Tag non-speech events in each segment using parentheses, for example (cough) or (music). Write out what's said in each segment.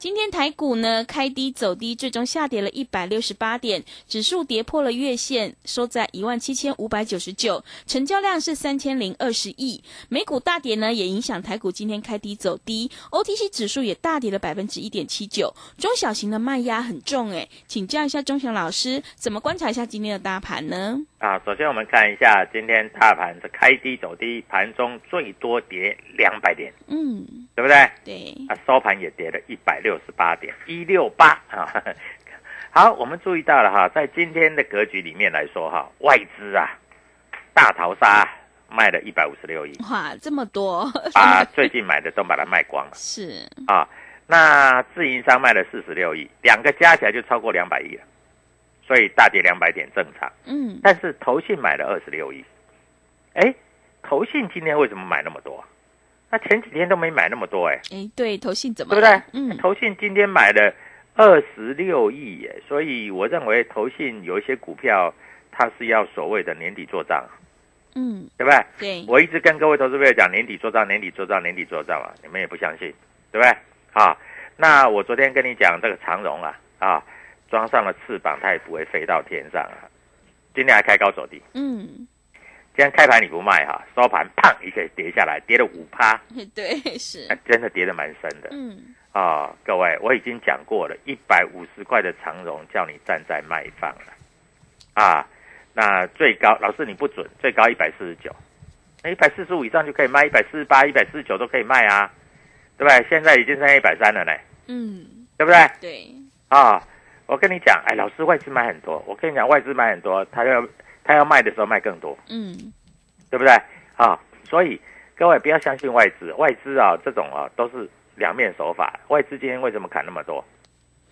今天台股呢开低走低，最终下跌了一百六十八点，指数跌破了月线，收在一万七千五百九十九，成交量是三千零二十亿。美股大跌呢，也影响台股今天开低走低，OTC 指数也大跌了百分之一点七九，中小型的卖压很重诶，请教一下钟祥老师，怎么观察一下今天的大盘呢？啊，首先我们看一下今天大盘是开低走低，盘中最多跌两百点，嗯，对不对？对，啊，收盘也跌了一百六十八点一六八啊。(laughs) 好，我们注意到了哈，在今天的格局里面来说哈，外资啊大逃杀卖了一百五十六亿，哇，这么多，把 (laughs) 最近买的都把它卖光了是，啊。那自营商卖了四十六亿，两个加起来就超过两百亿了，所以大跌两百点正常。嗯，但是投信买了二十六亿，哎，投信今天为什么买那么多？那前几天都没买那么多哎，哎，对，投信怎么对不对？？嗯，投信今天买了二十六亿耶，所以我认为投信有一些股票，它是要所谓的年底做账，嗯，对不对？对，我一直跟各位投资朋友讲年底做账，年底做账，年底做账啊，你们也不相信，对不对？啊，那我昨天跟你讲这个长荣啊，啊，装上了翅膀，它也不会飞到天上啊。今天还开高走低，嗯，今天开盘你不卖哈，收盘砰一下跌下来，跌了五趴，(laughs) 对，是。哎，真的跌得蛮深的。嗯，啊、各位，我已经讲过了，一百五十块的长荣叫你站在卖方了，啊，那最高老师你不准，最高一百四十九，那一百四十五以上就可以卖，一百四十八、一百四十九都可以卖啊，对不对？现在已经剩一百三了呢，嗯，对不对？对，啊，我跟你讲，哎，老师外资买很多，我跟你讲，外资买很多，他要他要卖的时候卖更多，嗯，对不对？啊，所以各位不要相信外资，外资啊这种啊都是两面手法。外资今天为什么砍那么多？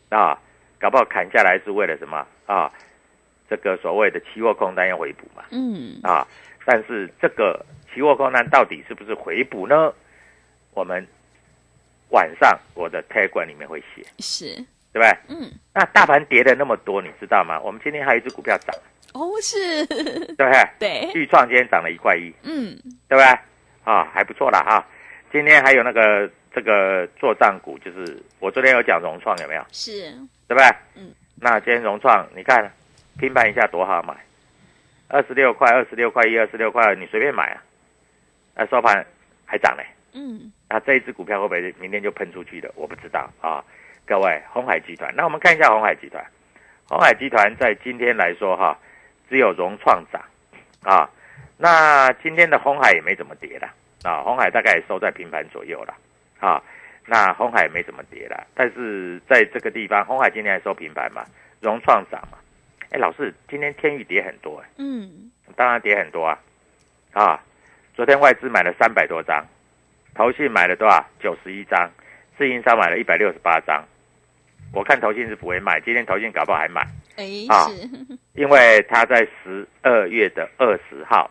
啊，搞不好砍下来是为了什么啊？这个所谓的期货空单要回补嘛，嗯，啊，但是这个期货空单到底是不是回补呢？我们晚上我的 Telegram 里面会写，是，对不对？嗯，那大盘跌了那么多，你知道吗？我们今天还有一只股票涨，哦，是，(laughs) 对不对？对，豫创今天涨了一块一，嗯，对不对？啊，还不错啦哈。今天还有那个这个做账股，就是我昨天有讲融创有没有？是，对不对？嗯。那今天融创，你看拼盘一下多好买，二十六块、二十六块一、二十六块二，你随便买啊。那收盘还涨嘞。嗯，那这一只股票会不会明天就喷出去的？我不知道啊。各位，红海集团，那我们看一下红海集团。红海集团在今天来说哈，只有融创涨啊。那今天的红海也没怎么跌了啊，红海大概也收在平盘左右了啊。那红海也没怎么跌了，但是在这个地方，红海今天还收平盘嘛，融创涨嘛。哎，老师，今天天宇跌很多哎，嗯，当然跌很多啊啊。昨天外资买了三百多张，投信买了多少？九十一张，自营商买了一百六十八张。我看投信是不会卖，今天投信搞不好还买，哎，啊是，(laughs) 因为他在十二月的二十号，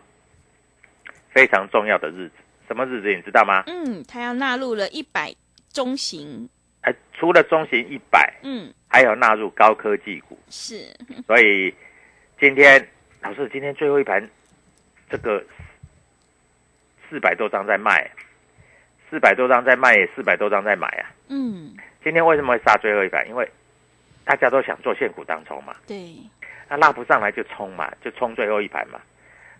非常重要的日子，什么日子你知道吗？嗯，它要纳入了一百中型，哎，除了中型一百，嗯，还有纳入高科技股，是，(laughs) 所以今天老师今天最后一盘，这个四百多张在卖，四百多张在卖，也四百多张在买啊。嗯，今天为什么会杀最后一盘？因为大家都想做现股当冲嘛，对，那拉不上来就冲嘛，就冲最后一盘嘛。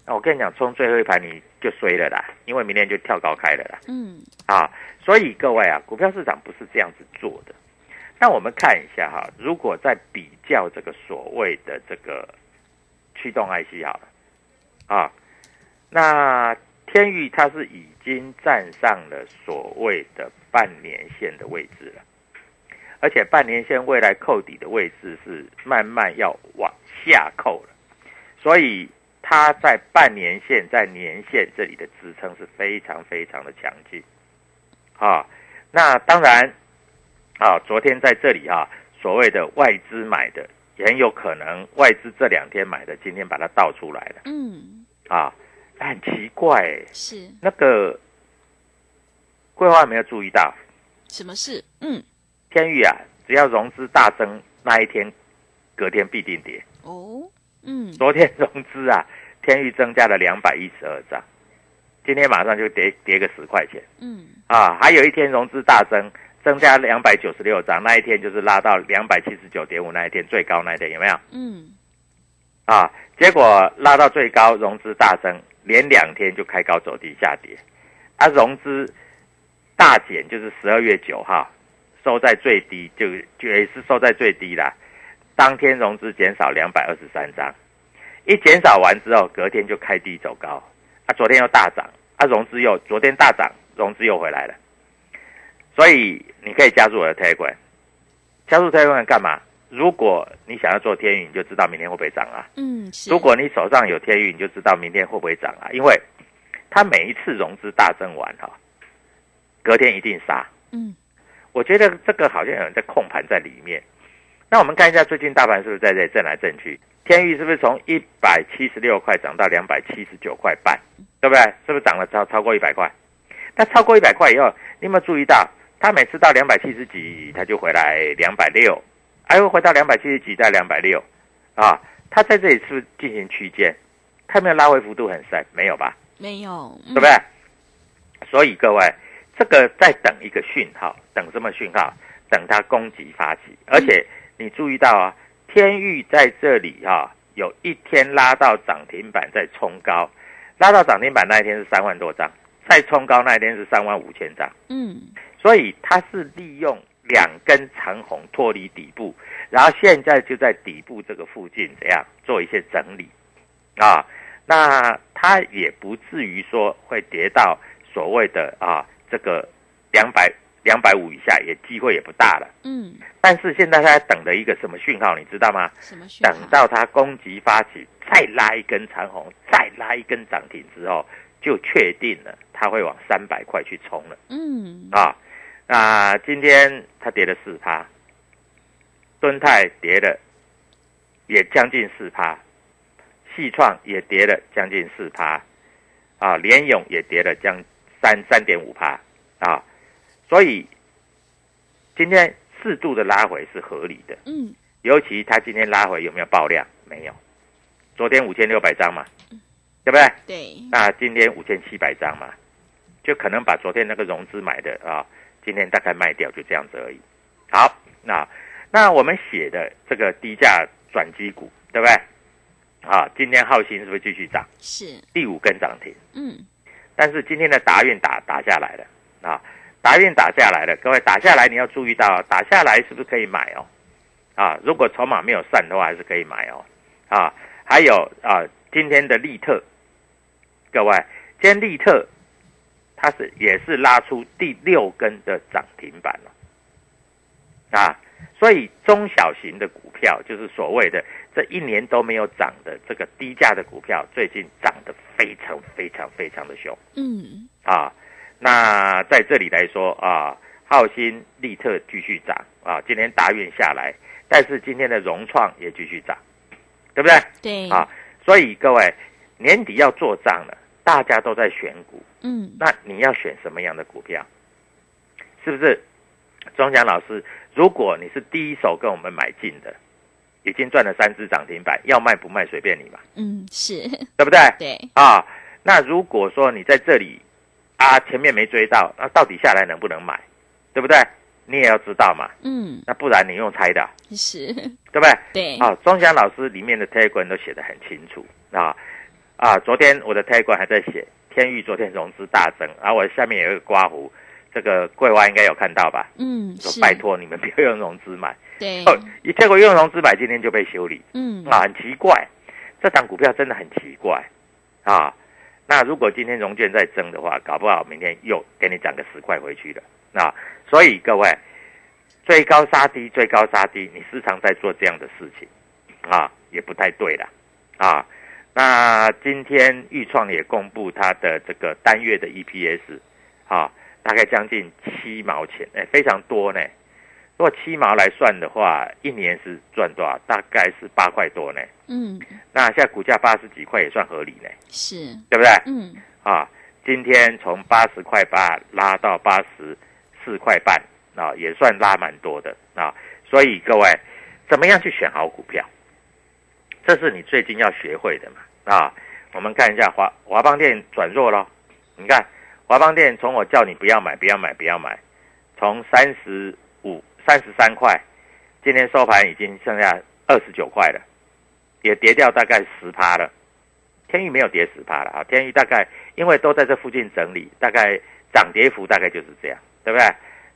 那我跟你讲，冲最后一盘你就衰了啦，因为明天就跳高开了啦。嗯，啊，所以各位啊，股票市场不是这样子做的。那我们看一下哈，如果在比较这个所谓的这个驱动 IC 好了，啊，那天域它是已经站上了所谓的半年线的位置了，而且半年线未来扣底的位置是慢慢要往下扣了，所以它在半年线、在年线这里的支撑是非常非常的强劲，啊，那当然。啊，昨天在这里啊，所谓的外资买的，也很有可能外资这两天买的，今天把它倒出来了嗯，啊，很奇怪欸，是，那个桂花有没有注意到？什么事？嗯，天域啊，只要融资大增那一天，隔天必定跌。哦，嗯，昨天融资啊，天域增加了两百一十二张，今天马上就跌跌个十块钱嗯，啊，还有一天融资大增。增加两百九十六张，那一天就是拉到两百七十九点五那一天最高那一天有没有？嗯，啊，结果拉到最高，融资大增，连两天就开高走低下跌，啊，融资大减就是十二月九号收在最低，就就也是收在最低啦。当天融资减少两百二十三张，一减少完之后，隔天就开低走高，啊，昨天又大涨，啊，融资又昨天大涨，融资又回来了。所以你可以加入我的 Telegram，加入 Telegram 干嘛？如果你想要做天运，你就知道明天会不会涨啊。嗯，是，如果你手上有天运，你就知道明天会不会涨啊。因为它每一次融资大增完哈，隔天一定杀。嗯，我觉得这个好像有人在控盘在里面。那我们看一下最近大盘是不是在这里震来震去？天域是不是从一百七十六块涨到两百七十九块半，对不对？是不是涨了超超过一百块？那超过一百块以后，你有没有注意到？它每次到两百七十几，它就回来两百六，还会回到两百七十几再两百六，啊，它在这里是不是进行区间？它没有拉回幅度很深，没有吧？没有，对对不对？所以各位，这个在等一个讯号，等什么讯号？等它攻击发起，而且你注意到啊，天域在这里啊，有一天拉到涨停板再冲高，拉到涨停板那一天是三万多张，再冲高那一天是三万五千张。嗯，所以它是利用两根长红脱离底部，然后现在就在底部这个附近怎样做一些整理啊？那它也不至于说会跌到所谓的啊这个两百两百五以下，也机会也不大了。嗯，但是现在它在等的一个什么讯号，你知道吗？什么讯号？等到它攻击发起，再拉一根长红，再拉一根涨停之后，就确定了它会往三百块去冲了。嗯，啊，那今天它跌了四趴，敦泰跌了也将近四趴，细创也跌了将近四趴，啊，联勇也跌了将三三点五帕啊，所以今天适度的拉回是合理的，嗯，尤其它今天拉回有没有爆量？没有，昨天五千六百张嘛，对不对？对，那今天五千七百张嘛，就可能把昨天那个融资买的啊，今天大概卖掉，就这样子而已。好，那那我们写的这个低价转机股，对不对？啊，今天浩鑫是不是继续涨？是，第五根涨停，嗯，但是今天的达运打打下来了啊，达运打下来了，各位打下来你要注意到，打下来是不是可以买哦？啊，如果筹码没有散的话，还是可以买哦。啊，还有啊，今天的利特，各位，今天利特它是也是拉出第六根的涨停板了，啊，所以中小型的股票，就是所谓的这一年都没有涨的这个低价的股票，最近涨得非常非常非常的凶嗯，啊。那在这里来说啊，浩鑫、利特继续涨啊，今天大运下来，但是今天的融创也继续涨，对不对？对，啊，所以各位年底要做账了，大家都在选股，嗯，那你要选什么样的股票？是不是？钟祥老师，如果你是第一手跟我们买进的，已经赚了三只涨停板，要卖不卖随便你嘛，嗯，是，对不对？(laughs) 对，啊，那如果说你在这里啊前面没追到，那到底下来能不能买？对不对？你也要知道嘛，嗯，那不然你用猜的，是，对不对？对，啊，庄祥老师里面的 Telegram 都写得很清楚啊啊！昨天我的 Telegram 还在写天域昨天融资大增，然、后我下面有一个刮胡，这个桂花应该有看到吧？嗯，说拜，托你们不要用融资买，对，哦，一结果用融资买，今天就被修理嗯，啊，很奇怪，这档股票真的很奇怪啊。那如果今天融券再增的话，搞不好明天又给你涨个十块回去了啊。所以各位，最高杀低，最高杀低，你时常在做这样的事情啊，也不太对了啊。那今天豫创也公布它的这个单月的 EPS 啊，大概将近七毛钱，哎，非常多呢。如果七毛来算的话，一年是赚多少？大概是八块多呢。嗯，那现在股价八十几块也算合理呢，是，对不对？嗯，啊，今天从八十块八拉到八十四块半啊，也算拉蛮多的啊。所以各位，怎么样去选好股票？这是你最近要学会的嘛啊。我们看一下华华邦电转弱了，你看华邦电从我叫你不要买，不要买，不要买，从三十五、三十三块，今天收盘已经剩下二十九块了，也跌掉大概十趴了。天域没有跌十趴了啊，天域大概因为都在这附近整理，大概涨跌幅大概就是这样，对不对？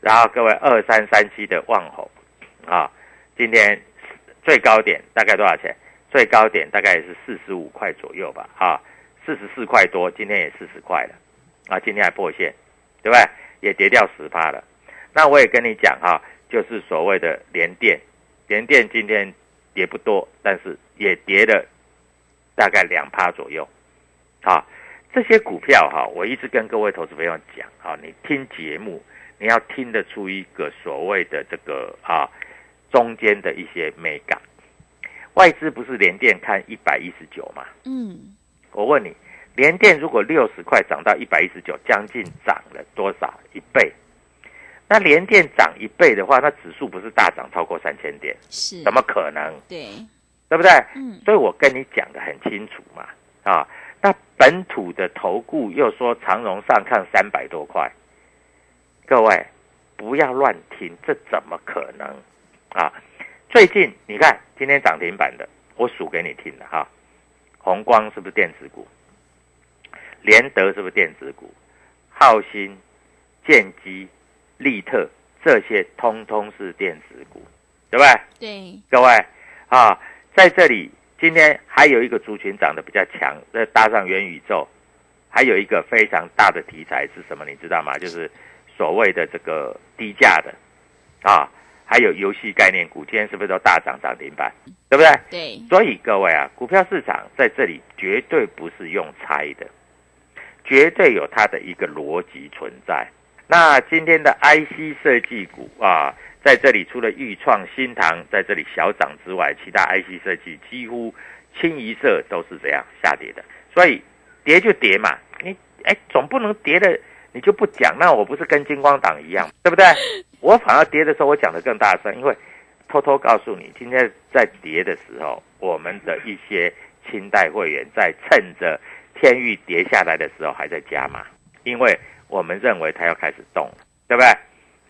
然后各位二三三七的旺宏啊，今天最高点大概多少钱？最高点大概也是四十五块左右吧，啊，四十四块多，今天也四十块了，啊，今天还破线，对不对？也跌掉十趴了。那我也跟你讲哈、就是所谓的连电，连电今天跌不多，但是也跌了大概两趴左右，啊，这些股票哈、我一直跟各位投资朋友讲啊，你听节目，你要听得出一个所谓的这个啊中间的一些美感。外资不是连电看一百一十九嘛？嗯，我问你，联电如果六十块涨到一百一十九，将近涨了多少？一倍。那联电涨一倍的话，那指数不是大涨超过三千点？是，怎么可能？对，对不对？嗯，所以我跟你讲的很清楚嘛，啊，那本土的投顾又说长荣上看三百多块，各位不要乱听，这怎么可能啊？最近你看今天涨停板的，我数给你听的哈，红光是不是电子股？联德是不是电子股？浩鑫、建基、利特这些通通是电子股，对不对？对，各位啊，在这里今天还有一个族群涨得比较强，再搭上元宇宙，还有一个非常大的题材是什么？你知道吗？就是所谓的这个低价的啊，还有游戏概念股，今天是不是都大涨涨停板？对不对？对，所以各位啊，股票市场在这里绝对不是用猜的，绝对有它的一个逻辑存在。那今天的 IC 设计股啊，在这里除了豫创、新唐在这里小涨之外，其他 IC 设计几乎清一色都是这样下跌的。所以跌就跌嘛，你哎总不能跌的你就不讲，那我不是跟金光党一样，对不对？(laughs) 我反而跌的时候我讲的更大声，因为偷偷告诉你，今天在跌的时候，我们的一些清代会员在趁着天域跌下来的时候还在加码，因为我们认为它要开始动了，对不对？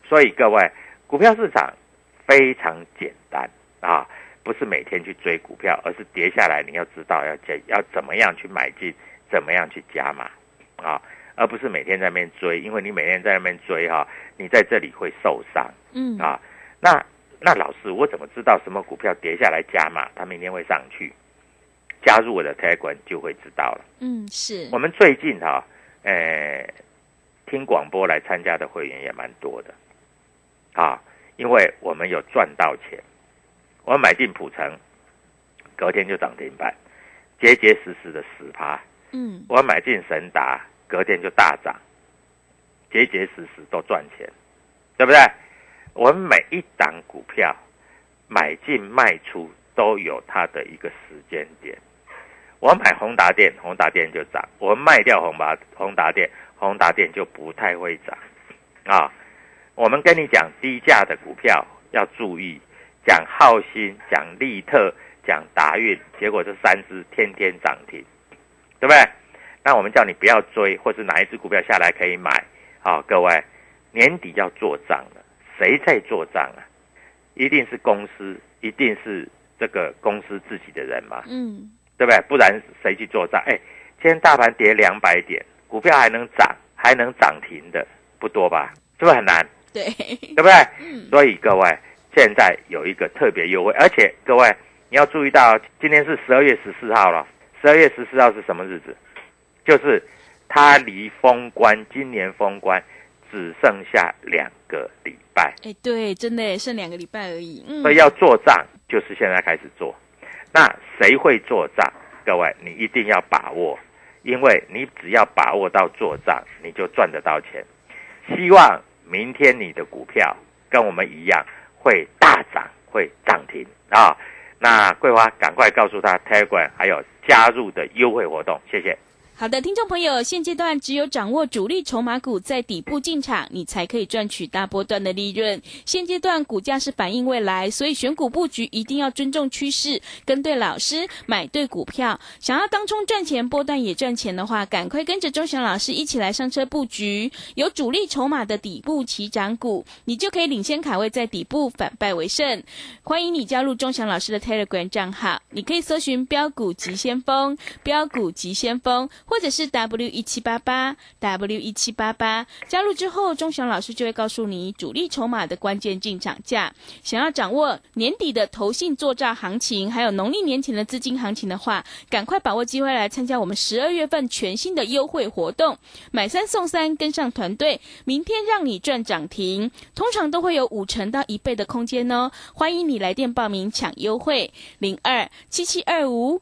所以各位，股票市场非常简单啊，不是每天去追股票，而是跌下来你要知道要加要怎么样去买进，怎么样去加码啊，而不是每天在那边追，因为你每天在那边追哈、你在这里会受伤。嗯，啊，那那老师，我怎么知道什么股票跌下来加码，它明天会上去？加入我的 Telegram 就会知道了。嗯，是，我们最近哈、呃，听广播来参加的会员也蛮多的，啊，因为我们有赚到钱，我买进普城，隔天就涨停板，结结实实的十趴。嗯，我买进神达，隔天就大涨，结结实实都赚钱，对不对？我们每一档股票买进卖出都有它的一个时间点。我买宏达电，宏达电就涨；我卖掉宏达宏达电，宏达电就不太会涨。啊，我们跟你讲低价的股票要注意，讲浩鑫、讲利特、讲达运，结果这三只天天涨停，对不对？那我们叫你不要追，或是哪一只股票下来可以买。好，各位，年底要做账了，谁在做账啊？一定是公司，一定是这个公司自己的人嘛。嗯。对不对？不然谁去做账？哎，今天大盘跌两百点，股票还能涨，还能涨停的不多吧？是不是很难？对，对不对？嗯。所以各位，现在有一个特别优惠，而且各位你要注意到，今天是十二月十四号了。十二月十四号是什么日子？就是它离封关，今年封关只剩下两个礼拜。哎，对，真的剩两个礼拜而已。嗯。所以要做账，就是现在开始做。那谁会做账？各位，你一定要把握，因为你只要把握到做账，你就赚得到钱。希望明天你的股票跟我们一样会大涨，会涨停啊！那桂花赶快告诉他 t e g r a 还有加入的优惠活动，谢谢。好的，听众朋友，现阶段只有掌握主力筹码股在底部进场，你才可以赚取大波段的利润。现阶段股价是反映未来，所以选股布局一定要尊重趋势，跟对老师，买对股票。想要当冲赚钱，波段也赚钱的话，赶快跟着钟祥老师一起来上车布局，有主力筹码的底部起涨股，你就可以领先卡位在底部，反败为胜。欢迎你加入钟祥老师的 Telegram 账号，你可以搜寻标股急先锋，标股急先锋。或者是 W 一七八八 W 一七八八加入之后，钟祥老师就会告诉你主力筹码的关键进场价。想要掌握年底的投信做账行情，还有农历年前的资金行情的话，赶快把握机会来参加我们十二月份全新的优惠活动，买三送三，跟上团队，明天让你赚涨停，通常都会有五成到一倍的空间哦。欢迎你来电报名抢优惠，零二七七二五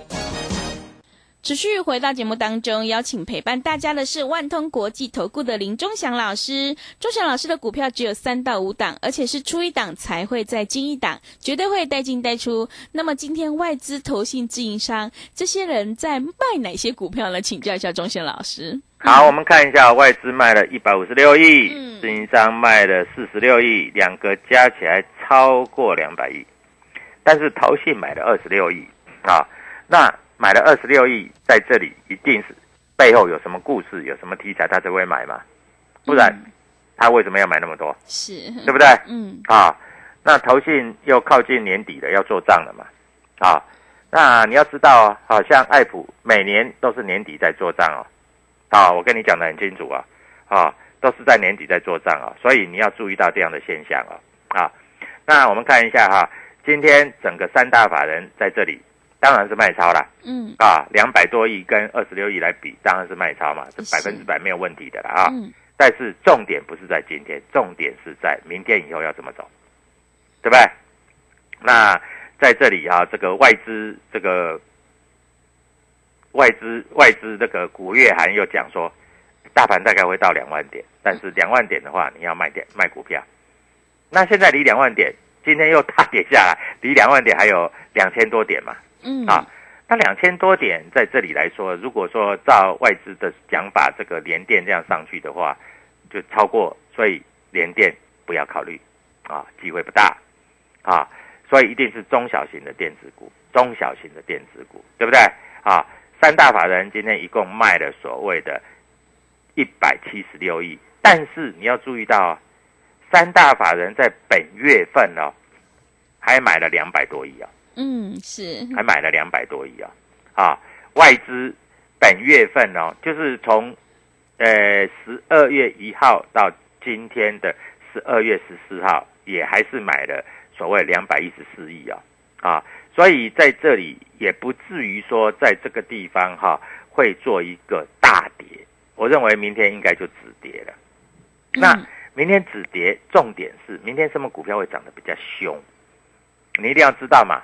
持续回到节目当中，邀请陪伴大家的是万通国际投顾的林忠祥老师。忠祥老师的股票只有三到五档，而且是出一档才会再进一档，绝对会带进带出。那么今天外资、投信、自营商这些人在卖哪些股票呢？请教一下忠祥老师。好，我们看一下外资卖了一百五十六亿，自营商卖了四十六亿，两个加起来超过两百亿，但是投信买了二十六亿啊，那。买了二十六亿，在这里一定是背后有什么故事，有什么题材，他才会买嘛？不然他为什么要买那么多？是，对不对？嗯，啊，那投信又靠近年底了，要做账了嘛？啊，那你要知道，好像爱普每年都是年底在做账哦。啊，我跟你讲的很清楚啊，啊，都是在年底在做账啊，所以你要注意到这样的现象啊。啊，那我们看一下哈，今天整个三大法人在这里。当然是卖超啦，嗯啊，两百多亿跟二十六亿来比，当然是卖超嘛，这百分之百没有问题的啦啊。嗯但是重点不是在今天，重点是在明天以后要怎么走，对不对？那在这里啊，这个外资这个外资外资这个古月涵又讲说，大盘大概会到两万点，但是两万点的话，你要卖点卖股票。那现在离两万点，今天又大跌下来，离两万点还有两千多点嘛。嗯啊，那两千多点在这里来说，如果说照外资的讲法，这个连电这样上去的话，就超过，所以连电不要考虑，啊，机会不大，啊，所以一定是中小型的电子股，中小型的电子股，对不对？啊，三大法人今天一共卖了所谓的一百七十六亿，但是你要注意到啊，三大法人在本月份哦，还买了两百多亿啊，嗯，是，还买了两百多亿啊，啊，外资本月份哦，就是从呃十二月一号到今天的十二月十四号，也还是买了所谓两百一十四亿啊，啊，所以在这里也不至于说在这个地方哈、会做一个大跌，我认为明天应该就止跌了。那嗯。明天止跌，重点是明天什么股票会涨得比较凶，你一定要知道嘛，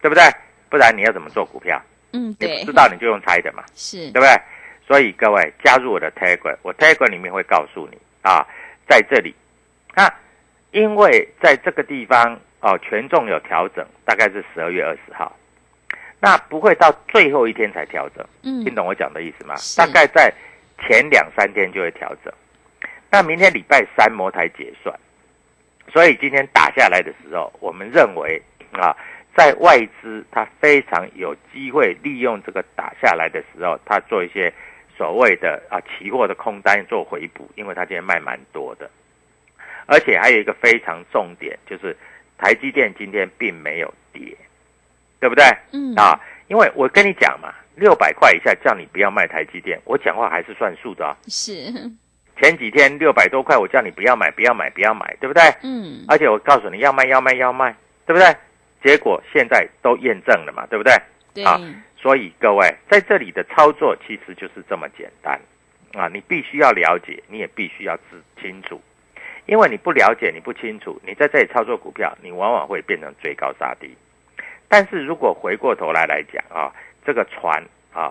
对不对？不然你要怎么做股票？嗯，你对不知，道你就用猜的嘛，是对，不对？所以各位加入我的 Telegram，我 Telegram 里面会告诉你啊，在这里，那因为在这个地方哦，权重有调整，大概是十二月二十号，那不会到最后一天才调整，嗯听懂我讲的意思吗？大概在前两三天就会调整。那明天礼拜三摩台结算，所以今天打下来的时候，我们认为啊，在外资它非常有机会利用这个打下来的时候，它做一些所谓的啊期货的空单做回补，因为它今天卖蛮多的，而且还有一个非常重点就是台积电今天并没有跌，对不对？嗯，啊，因为我跟你讲嘛，六百块以下叫你不要卖台积电，我讲话还是算数的啊。是，前几天六百多块，我叫你不要买，不要买，不要买，对不对？嗯，而且我告诉你要卖，要卖，要卖，对不对？结果现在都验证了嘛，对不对？对，啊所以各位在这里的操作其实就是这么简单啊！你必须要了解，你也必须要知清楚，因为你不了解，你不清楚，你在这里操作股票，你往往会变成追高杀低。但是如果回过头来来讲啊，这个船啊，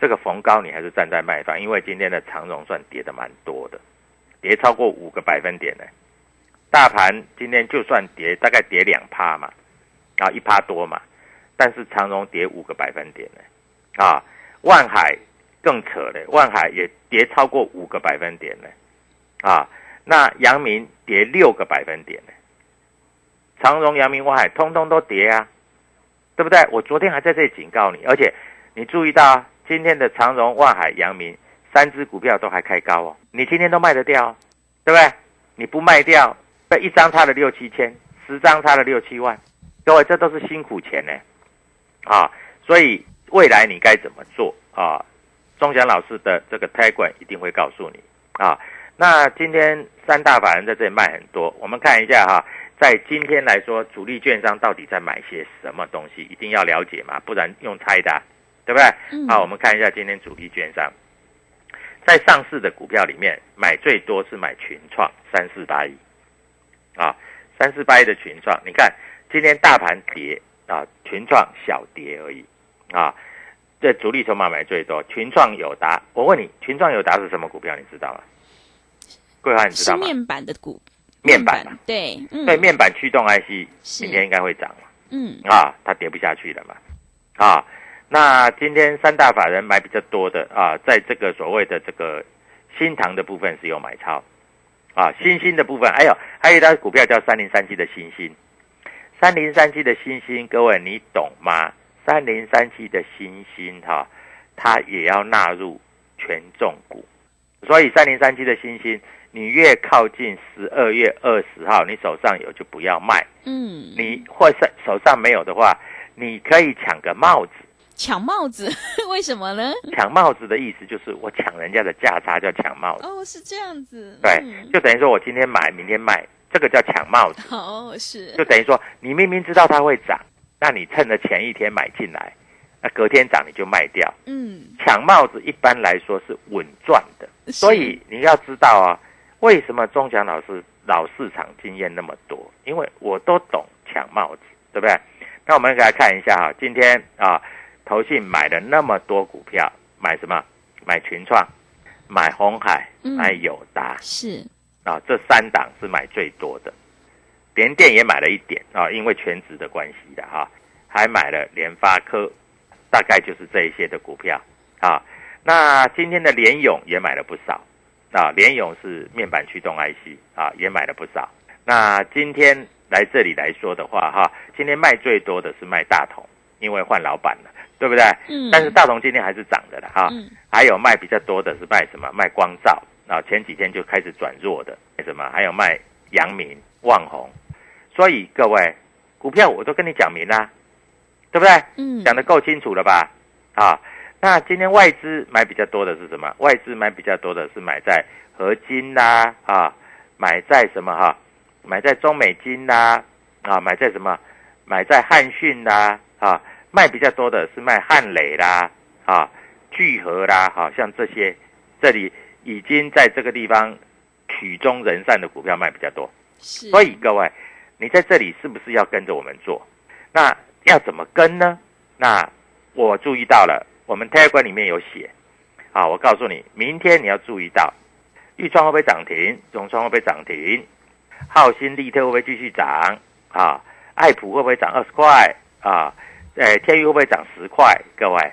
这个逢高你还是站在卖方，因为今天的长荣算跌的蛮多的，跌超过五个百分点呢。大盘今天就算跌，大概跌两趴嘛，啊一趴多嘛，但是长荣跌五个百分点呢，啊，万海更扯嘞，万海也跌超过五个百分点呢，啊，那阳明跌六个百分点呢，长荣、阳明、万海通通都跌啊，对不对？我昨天还在这里警告你，而且你注意到今天的长荣、万海、阳明三只股票都还开高哦，你今天都卖得掉哦，对不对？你不卖掉，那一张差了六七千，十张差了六七万，各位这都是辛苦钱呢，啊，所以未来你该怎么做啊？钟祥老师的这个 Telegram 一定会告诉你啊。那今天三大法人在这里卖很多，我们看一下哈，在今天来说，主力券商到底在买些什么东西，一定要了解嘛，不然用猜的啊、对不对？嗯好，我们看一下今天主力券商在上市的股票里面，买最多是买群创三四八一啊，三四八一的群创，你看今天大盘跌啊，群创小跌而已啊。这主力筹码买最多，群创友达。我问你，群创友达是什么股票？你知道吗？桂花，你知道吗？是面板的股，面板嘛，对，嗯，对，面板驱动 IC，是明天应该会涨嘛？嗯，啊，它跌不下去了嘛？啊，那今天三大法人买比较多的啊，在这个所谓的这个新塘的部分是有买超啊，新兴的部分，还有还有一张股票叫三零三七的新兴，三零三七的星星，各位你懂吗？三零三七的星星哈、它也要纳入权重股，所以三零三七的星星，你越靠近十二月二十号，你手上有就不要卖。嗯，你或是手上没有的话，你可以抢个帽子。抢帽子，(laughs) 为什么呢？抢帽子的意思就是我抢人家的价差叫抢帽子，哦，是这样子，对，嗯就等于说我今天买，明天卖，这个叫抢帽子。(laughs) 哦，是，就等于说你明明知道它会涨，那你趁着前一天买进来，那隔天涨你就卖掉。嗯，抢帽子一般来说是稳赚的，所以你要知道啊，为什么钟祥老师老市场经验那么多？因为我都懂抢帽子，对不对？那我们来看一下哈，今天啊，投信买了那么多股票，买什么？买群创，买红海，嗯买友达是，啊，这三档是买最多的。联电也买了一点啊，因为全职的关系的哈、还买了联发科，大概就是这一些的股票啊。那今天的联勇也买了不少啊，联勇是面板驱动 IC 啊，也买了不少。那今天来这里来说的话哈，今天卖最多的是卖大同，因为换老板了，对不对？嗯但是大同今天还是涨的了哈。嗯还有卖比较多的是卖什么？卖光照啊，前几天就开始转弱的，卖什么？还有卖阳明、旺宏。所以各位，股票我都跟你讲明啦，对不对？嗯讲的够清楚了吧？啊，那今天外资买比较多的是什么？外资买比较多的是买在合金啦，啊，买在什么哈？买在中美金啦，啊，买在什么？买在汉讯啦，啊，卖比较多的是卖汉磊啦，啊，聚合啦，好、像这些，这里已经在这个地方曲终人散的股票卖比较多。是，所以各位，你在这里是不是要跟着我们做？那要怎么跟呢？那我注意到了，我们 Telegram 里面有写，啊，我告诉你，明天你要注意到，豫创会不会涨停？融创会不会涨停？浩鑫、利特会不会继续涨？啊，爱普会不会涨二十块？啊，呃，天宇会不会涨十块？各位，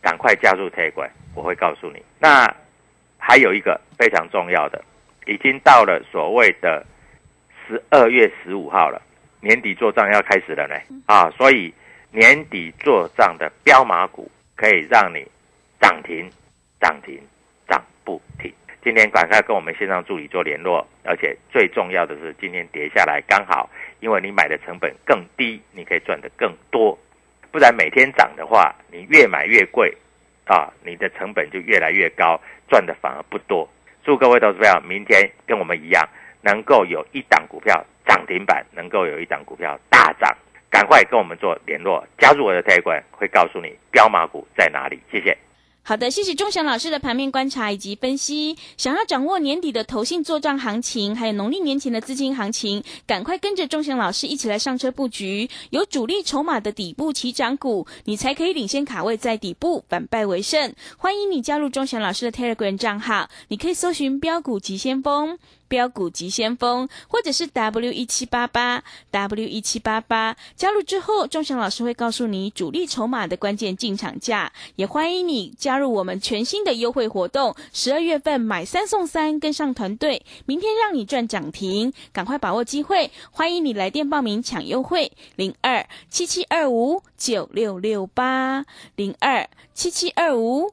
赶快加入 Telegram，我会告诉你。那还有一个非常重要的，已经到了所谓的十二月十五号了，年底做账要开始了呢啊，所以年底做账的标码股可以让你涨停、涨停、涨不停。今天赶快跟我们线上助理做联络，而且最重要的是今天跌下来刚好，因为你买的成本更低，你可以赚得更多。不然每天涨的话，你越买越贵啊，你的成本就越来越高，赚的反而不多。祝各位投资者明天跟我们一样，能够有一档股票涨停板，能够有一档股票大涨，赶快跟我们做联络，加入我的 tag 会告诉你标码股在哪里。谢谢。好的，谢谢钟祥老师的盘面观察以及分析。想要掌握年底的投信做账行情，还有农历年前的资金行情，赶快跟着钟祥老师一起来上车布局，有主力筹码的底部起涨股，你才可以领先卡位在底部，反败为胜。欢迎你加入钟祥老师的 Telegram 账号，你可以搜寻标股急先锋。标股急先锋，或者是 W 一七八八 W 一七八八，加入之后，钟祥老师会告诉你主力筹码的关键进场价，也欢迎你加入我们全新的优惠活动，十二月份买三送三，跟上团队，明天让你赚涨停，赶快把握机会，欢迎你来电报名抢优惠，零二七七二五九六六八零二七七二五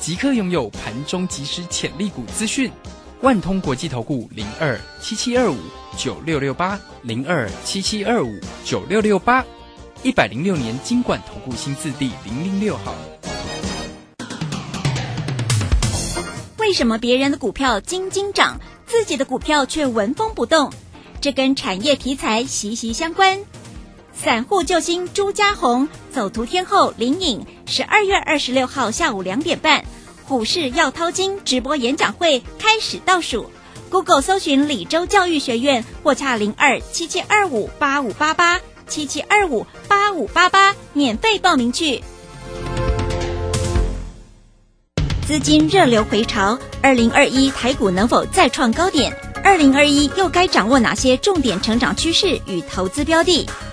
即刻拥有盘中即时潜力股资讯。万通国际投顾零二七七二五九六六八零二七七二五九六六八，一百零六年经管投顾新字第零零六号。为什么别人的股票金金涨，自己的股票却纹风不动？这跟产业题材息息相关。散户救星朱家红，走图天后林颖，十二月二十六号下午两点半，虎市要掏金直播演讲会开始倒数。Google 搜寻李州教育学院或洽零二七七二五八五八八七七二五八五八八，免费报名去。资金热流回潮，二零二一台股能否再创高点？二零二一又该掌握哪些重点成长趋势与投资标的？